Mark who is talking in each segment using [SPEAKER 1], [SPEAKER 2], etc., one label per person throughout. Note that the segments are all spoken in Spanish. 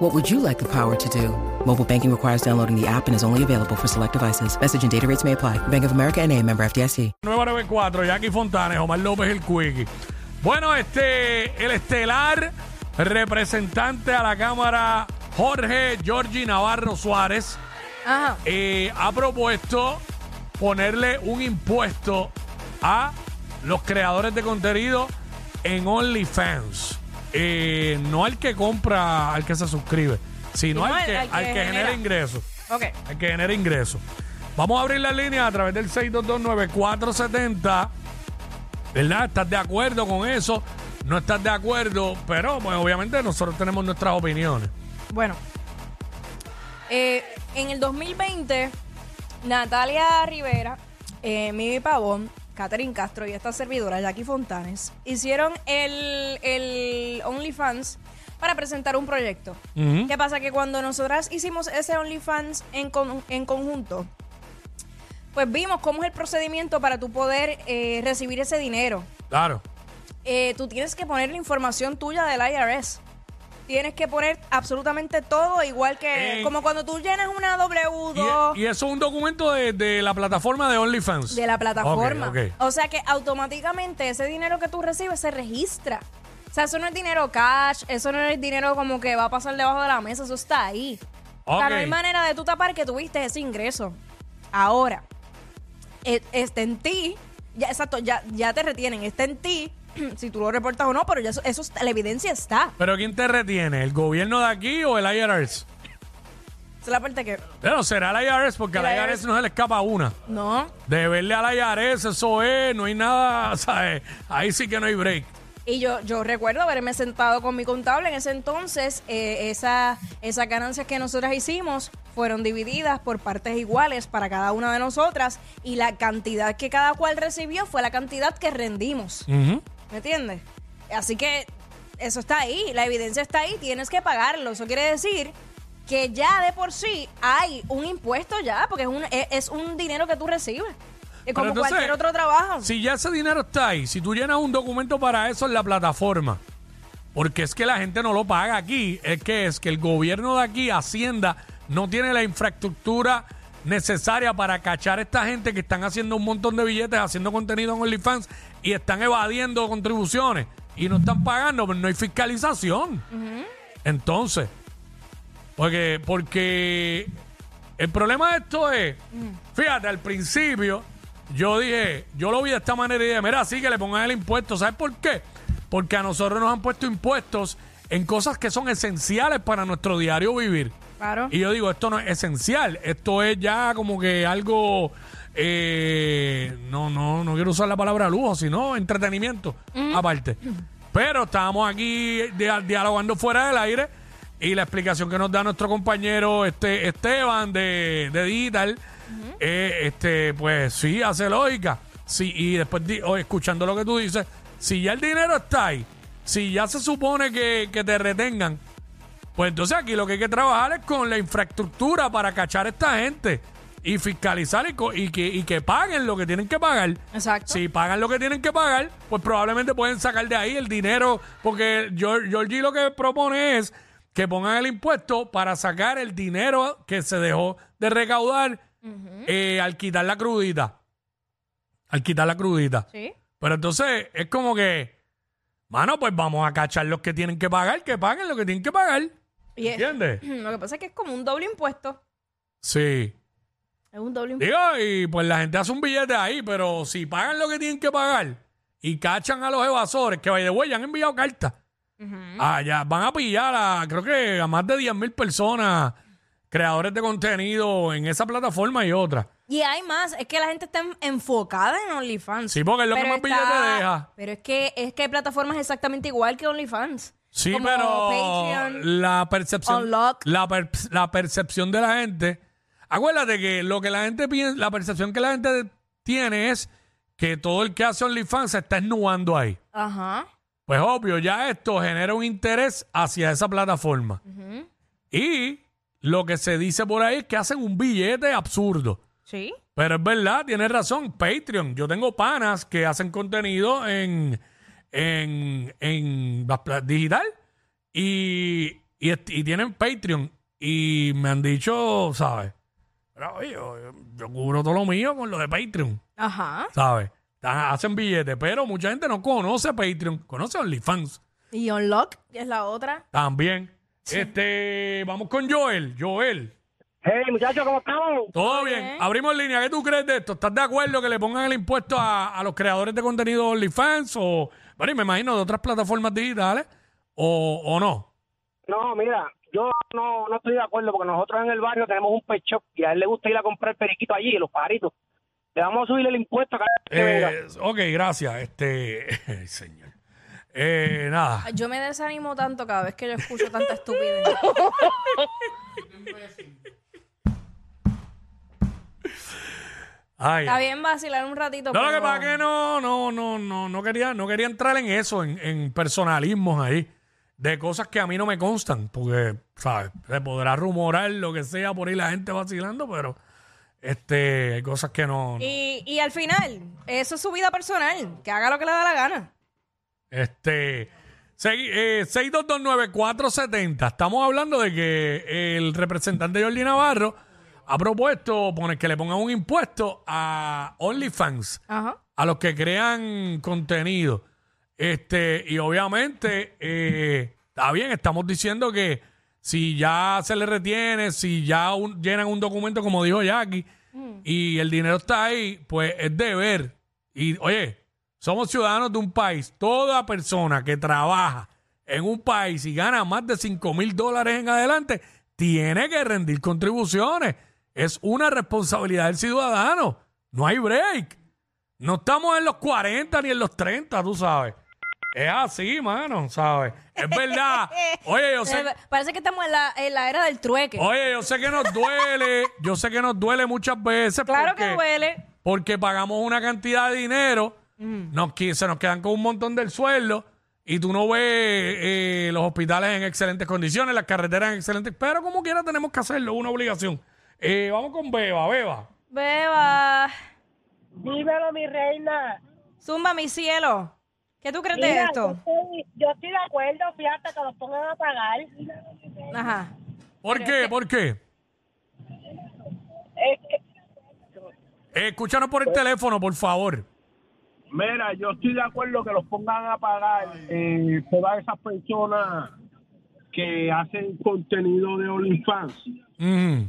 [SPEAKER 1] What would you like the power to do? Mobile banking requires downloading the app and is only available for select devices. Message and data rates may apply. Bank of America and a member FDIC.
[SPEAKER 2] 994, Jackie Fontanes, Omar López el Quickie. Bueno, este, el estelar representante a la Cámara, Jorge Georgi Navarro Suárez,
[SPEAKER 3] Ajá.
[SPEAKER 2] eh, ha propuesto ponerle un impuesto a los creadores de contenido en OnlyFans. Eh, no al que compra, al que se suscribe, sino al
[SPEAKER 3] al-
[SPEAKER 2] que,
[SPEAKER 3] al
[SPEAKER 2] al genera ingresos.
[SPEAKER 3] Ok.
[SPEAKER 2] El que genera ingresos. Vamos a abrir la línea a través del 6229470. ¿Verdad? ¿Estás de acuerdo con eso? No estás de acuerdo, pero pues, obviamente nosotros tenemos nuestras opiniones.
[SPEAKER 3] Bueno. Eh, en el 2020, Natalia Rivera, eh, Mimi Pavón, Catherine Castro y esta servidora, Jackie Fontanes, hicieron el, el OnlyFans para presentar un proyecto.
[SPEAKER 2] Ujú.
[SPEAKER 3] ¿Qué pasa? Que cuando nosotras hicimos ese OnlyFans en, con- en conjunto, pues vimos cómo es el procedimiento para tú poder eh, recibir ese dinero.
[SPEAKER 2] Claro.
[SPEAKER 3] Eh, tú tienes que poner la información tuya del IRS. Tienes que poner absolutamente todo, igual que
[SPEAKER 2] Eh,
[SPEAKER 3] como cuando tú llenas una W2
[SPEAKER 2] Y, y eso es un documento de, de la plataforma de OnlyFans.
[SPEAKER 3] de la plataforma. O sea que automáticamente ese dinero que tú recibes se registra. O sea, eso no es dinero cash, eso no es dinero como que va a pasar debajo de la mesa, eso está ahí. O sea, no hay manera de tú tapar que tuviste ese ingreso. Ahora, e- está en ti, ya, exacto, ya, ya te retienen, está en ti, si tú lo reportas o no, pero ya eso, eso está- la evidencia está.
[SPEAKER 2] Pero ¿quién te retiene? ¿El gobierno de aquí o el IRS?
[SPEAKER 3] Esa es la parte que.
[SPEAKER 2] Pero será el IRS porque al
[SPEAKER 3] IRS.
[SPEAKER 2] IRS no se le escapa una.
[SPEAKER 3] No.
[SPEAKER 2] De verle al IRS, eso es, no hay nada, ¿sabes? Ahí sí que no hay break.
[SPEAKER 3] Y yo, yo recuerdo haberme sentado con mi contable en ese entonces. eh, esa, esas ganancias que nosotras hicimos fueron divididas por partes iguales para cada una de nosotras. Y la cantidad que cada cual recibió fue la cantidad que rendimos. ¿Me entiendes? Así que eso está ahí, la evidencia está ahí, tienes que pagarlo. Eso quiere decir que ya de por sí hay un impuesto ya, porque es un, es, es un dinero que tú recibes. Es como
[SPEAKER 2] entonces,
[SPEAKER 3] cualquier otro trabajo.
[SPEAKER 2] Si ya ese dinero está ahí, si tú llenas un documento para eso en la plataforma, porque es que la gente no lo paga aquí, es que es que el gobierno de aquí, Hacienda, no tiene la infraestructura necesaria para cachar a esta gente que están haciendo un montón de billetes, haciendo contenido en OnlyFans y están evadiendo contribuciones y no están pagando, pero no hay fiscalización. Entonces, porque, porque el problema de esto es, fíjate, al principio yo dije, yo lo vi de esta manera y dije, mira, sí que le pongan el impuesto. ¿Sabes por qué? Porque a nosotros nos han puesto impuestos en cosas que son esenciales para nuestro diario vivir.
[SPEAKER 3] Claro.
[SPEAKER 2] Y yo digo, esto no es esencial, esto es ya como que algo, eh, no, no, no quiero usar la palabra lujo, sino entretenimiento aparte. Pero estábamos aquí dia- dialogando fuera del aire y la explicación que nos da nuestro compañero este Esteban de, de Digital, eh, este, pues sí, hace lógica. Sí, y después di- escuchando lo que tú dices, si ya el dinero está ahí, si ya se supone que, que te retengan, pues entonces aquí lo que hay que trabajar es con la infraestructura para cachar a esta gente y fiscalizar y, co- y que, y que paguen lo que tienen que pagar.
[SPEAKER 3] Exacto.
[SPEAKER 2] Si pagan lo que tienen que pagar, pues probablemente pueden sacar de ahí el dinero, porque Georgie lo que propone es que pongan el impuesto para sacar el dinero que se dejó de recaudar eh, al quitar la crudita. Al quitar la crudita.
[SPEAKER 3] Sí.
[SPEAKER 2] Pero entonces es como que, mano, pues vamos a cachar los que tienen que pagar, que paguen lo que tienen que pagar.
[SPEAKER 3] Y es-
[SPEAKER 2] ¿Entiendes?
[SPEAKER 3] Lo que pasa es que es como un doble impuesto.
[SPEAKER 2] Sí.
[SPEAKER 3] Es un doble impuesto.
[SPEAKER 2] Digo, y pues la gente hace un billete ahí, pero si pagan lo que tienen que pagar y cachan a los evasores, que vaya de ya han enviado cartas. Ah, ya van a pillar a, creo que a más de 10 mil personas, creadores de contenido en esa plataforma y otra.
[SPEAKER 3] Y hay más, es que la gente está en- enfocada en OnlyFans.
[SPEAKER 2] Sí, porque es lo que más billete deja.
[SPEAKER 3] Pero es que es que hay plataformas exactamente igual que OnlyFans.
[SPEAKER 2] Sí,
[SPEAKER 3] Como
[SPEAKER 2] pero
[SPEAKER 3] Patreon.
[SPEAKER 2] la percepción,
[SPEAKER 3] Unlock.
[SPEAKER 2] la, per- la percepción de la gente, acuérdate que lo que la gente piensa, la percepción que la gente tiene es que todo el que hace OnlyFans se está esnubando ahí.
[SPEAKER 3] Ajá.
[SPEAKER 2] Pues obvio, ya esto genera un interés hacia esa plataforma. Y lo que se dice por ahí es que hacen un billete absurdo.
[SPEAKER 3] Sí.
[SPEAKER 2] Pero es verdad, tienes razón. Patreon. Yo tengo panas que hacen contenido en, en, en la pla- digital y, y, est- y tienen Patreon. Y me han dicho, ¿sabes? Pero, oye, yo, yo cubro todo lo mío con lo de Patreon,
[SPEAKER 3] Ajá.
[SPEAKER 2] ¿sabes? Hacen billetes, pero mucha gente no conoce Patreon, conoce OnlyFans
[SPEAKER 3] Y Unlock, que es la otra.
[SPEAKER 2] también. Este, vamos con Joel. Joel.
[SPEAKER 4] Hey, muchachos, ¿cómo estamos?
[SPEAKER 2] Todo bien.
[SPEAKER 3] bien.
[SPEAKER 2] Abrimos línea. ¿Qué tú crees de esto? ¿Estás de acuerdo que le pongan el impuesto a, a los creadores de contenido OnlyFans o, bueno, y me imagino de otras plataformas digitales o, o no?
[SPEAKER 4] No, mira, yo no, no estoy de acuerdo porque nosotros en el barrio tenemos un pet shop y a él le gusta ir a comprar periquito allí, los pajaritos. Le vamos a subir el impuesto cada vez que venga.
[SPEAKER 2] Eh, ok, gracias. Este, señor. Eh, nada.
[SPEAKER 3] Yo me desanimo tanto cada vez que yo escucho tanta estupidez.
[SPEAKER 2] Ay,
[SPEAKER 3] Está bien vacilar un ratito.
[SPEAKER 2] No, lo que
[SPEAKER 3] pero-
[SPEAKER 2] pasa es que no, no, no, no, no quería, no quería entrar en eso, en, en personalismos ahí, de cosas que a mí no me constan, porque, ¿sabes? Se podrá rumorar lo que sea por ahí la gente vacilando, pero este, hay cosas que no. no.
[SPEAKER 3] Y, y al final, eso es su vida personal. Que haga lo que le da la gana.
[SPEAKER 2] Este, segui- eh, 6229470. Estamos hablando de que el representante Jordi Navarro ha propuesto poner que le pongan un impuesto a OnlyFans.
[SPEAKER 3] Ajá.
[SPEAKER 2] a los que crean contenido. Este, y obviamente, eh, está bien, estamos diciendo que si ya se le retiene, si ya un- llenan un documento, como dijo Jackie, y el dinero está ahí, pues es deber. Y oye, somos ciudadanos de un país. Toda persona que trabaja en un país y gana más de 5 mil dólares en adelante, tiene que rendir contribuciones. Es una responsabilidad del ciudadano. No hay break. No estamos en los 40 ni en los 30, tú sabes. Es así, mano, ¿sabes? Es verdad. Oye, yo sé,
[SPEAKER 3] Parece que estamos en la, en la era del trueque.
[SPEAKER 2] oye, yo sé que nos duele, yo sé que nos duele muchas veces
[SPEAKER 3] claro
[SPEAKER 2] porque,
[SPEAKER 3] que duele.
[SPEAKER 2] porque pagamos una cantidad de dinero, nos, se nos quedan con un montón del sueldo y tú no ves eh, los hospitales en excelentes condiciones, las carreteras en excelentes, pero como quiera tenemos que hacerlo, una obligación. Eh, vamos con Beba, Beba.
[SPEAKER 3] Beba.
[SPEAKER 5] Dímelo, mi reina.
[SPEAKER 3] Zumba, mi cielo. ¿Qué tú crees de esto?
[SPEAKER 5] Yo estoy, yo estoy de acuerdo, fíjate, que los pongan a pagar.
[SPEAKER 3] Ajá.
[SPEAKER 2] ¿Por qué? ¿Por qué?
[SPEAKER 5] Es que,
[SPEAKER 2] Eh, escúchanos por el teléfono, por favor.
[SPEAKER 6] Mira, yo estoy de acuerdo que los pongan a pagar eh, todas esas personas que hacen contenido de OnlyFans,
[SPEAKER 2] Mm.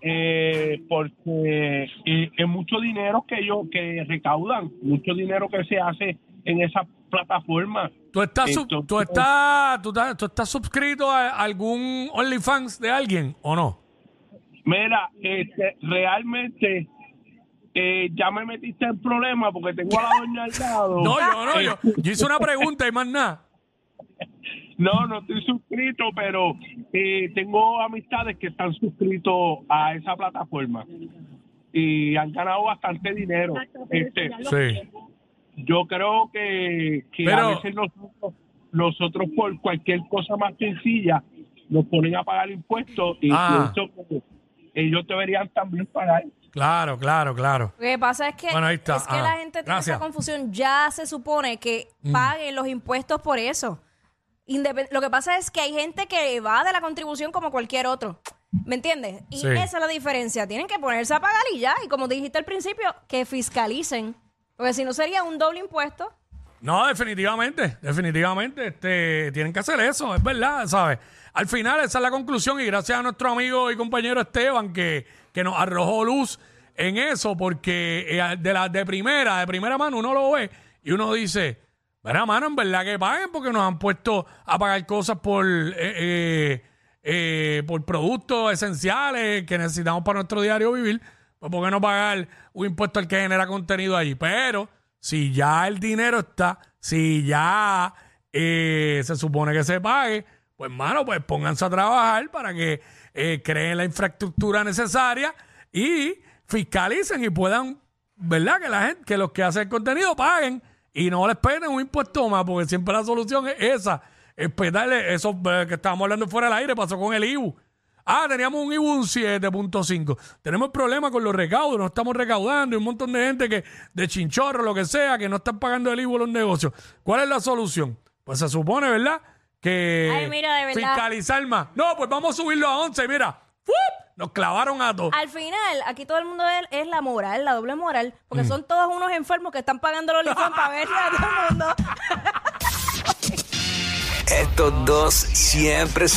[SPEAKER 6] eh, porque eh, es mucho dinero que ellos que recaudan, mucho dinero que se hace en esa plataforma.
[SPEAKER 2] ¿Tú estás, sub-
[SPEAKER 6] Entonces-
[SPEAKER 2] tú estás, tú estás, tú estás suscrito a algún OnlyFans de alguien o no?
[SPEAKER 6] Mira, este, realmente eh, ya me metiste en problema porque tengo a la doña al lado.
[SPEAKER 2] No, yo no, yo, yo hice una pregunta y más nada.
[SPEAKER 6] No, no estoy suscrito, pero eh, tengo amistades que están suscritos a esa plataforma y han ganado bastante dinero. Este,
[SPEAKER 2] Sí.
[SPEAKER 6] Yo creo que, que
[SPEAKER 2] Pero-
[SPEAKER 6] a veces nosotros, nosotros por cualquier cosa más sencilla nos ponen a pagar impuestos y
[SPEAKER 2] Ah.
[SPEAKER 6] pienso que ellos deberían también pagar.
[SPEAKER 2] Claro, claro, claro.
[SPEAKER 3] Lo que pasa es que,
[SPEAKER 2] Bueno, ahí está.
[SPEAKER 3] es que la gente tiene
[SPEAKER 2] Gracias.
[SPEAKER 3] esa confusión. Ya se supone que paguen los impuestos por eso. Independ- lo que pasa es que hay gente que va de la contribución como cualquier otro. ¿Me entiendes? Y
[SPEAKER 2] Sí.
[SPEAKER 3] esa es la diferencia. Tienen que ponerse a pagar y ya. Y como dijiste al principio, que fiscalicen. Porque si no sería un doble impuesto.
[SPEAKER 2] No, definitivamente, definitivamente, este, tienen que hacer eso, es verdad, ¿sabes? Al final esa es la conclusión y gracias a nuestro amigo y compañero Esteban que, que nos arrojó luz en eso, porque eh, de la de primera, de primera mano uno lo ve y uno dice, mira mano, en verdad que paguen porque nos han puesto a pagar cosas por eh, eh, eh, por productos esenciales que necesitamos para nuestro diario vivir, pues ¿por qué no pagar un impuesto al que genera contenido allí? Pero si ya el dinero está, si ya eh, se supone que se pague, pues mano, pues pónganse a trabajar para que eh, creen la infraestructura necesaria y fiscalicen y puedan ¿verdad? Que la gente, que los que hacen contenido paguen y no les peguen un impuesto más, porque siempre la solución es esa. Es pegarle eso eh, que estábamos hablando fuera del aire, pasó con el IBU. Ah, teníamos un IBU un 7.5. Tenemos problemas con los recaudos, no estamos recaudando y un montón de gente que, de chinchorro, lo que sea, que no están pagando el IBU los negocios. ¿Cuál es la solución? Pues se supone, ¿verdad? Que
[SPEAKER 3] Ay, mira, de verdad.
[SPEAKER 2] fiscalizar más. No, pues vamos a subirlo a 11, mira. ¡Fup! Nos clavaron a todos.
[SPEAKER 3] Al final, aquí todo el mundo es, es la moral, la doble moral, porque
[SPEAKER 2] Mm.
[SPEAKER 3] son todos unos enfermos que están pagando los OnlyFans para ver a todo el mundo.
[SPEAKER 7] Estos dos siempre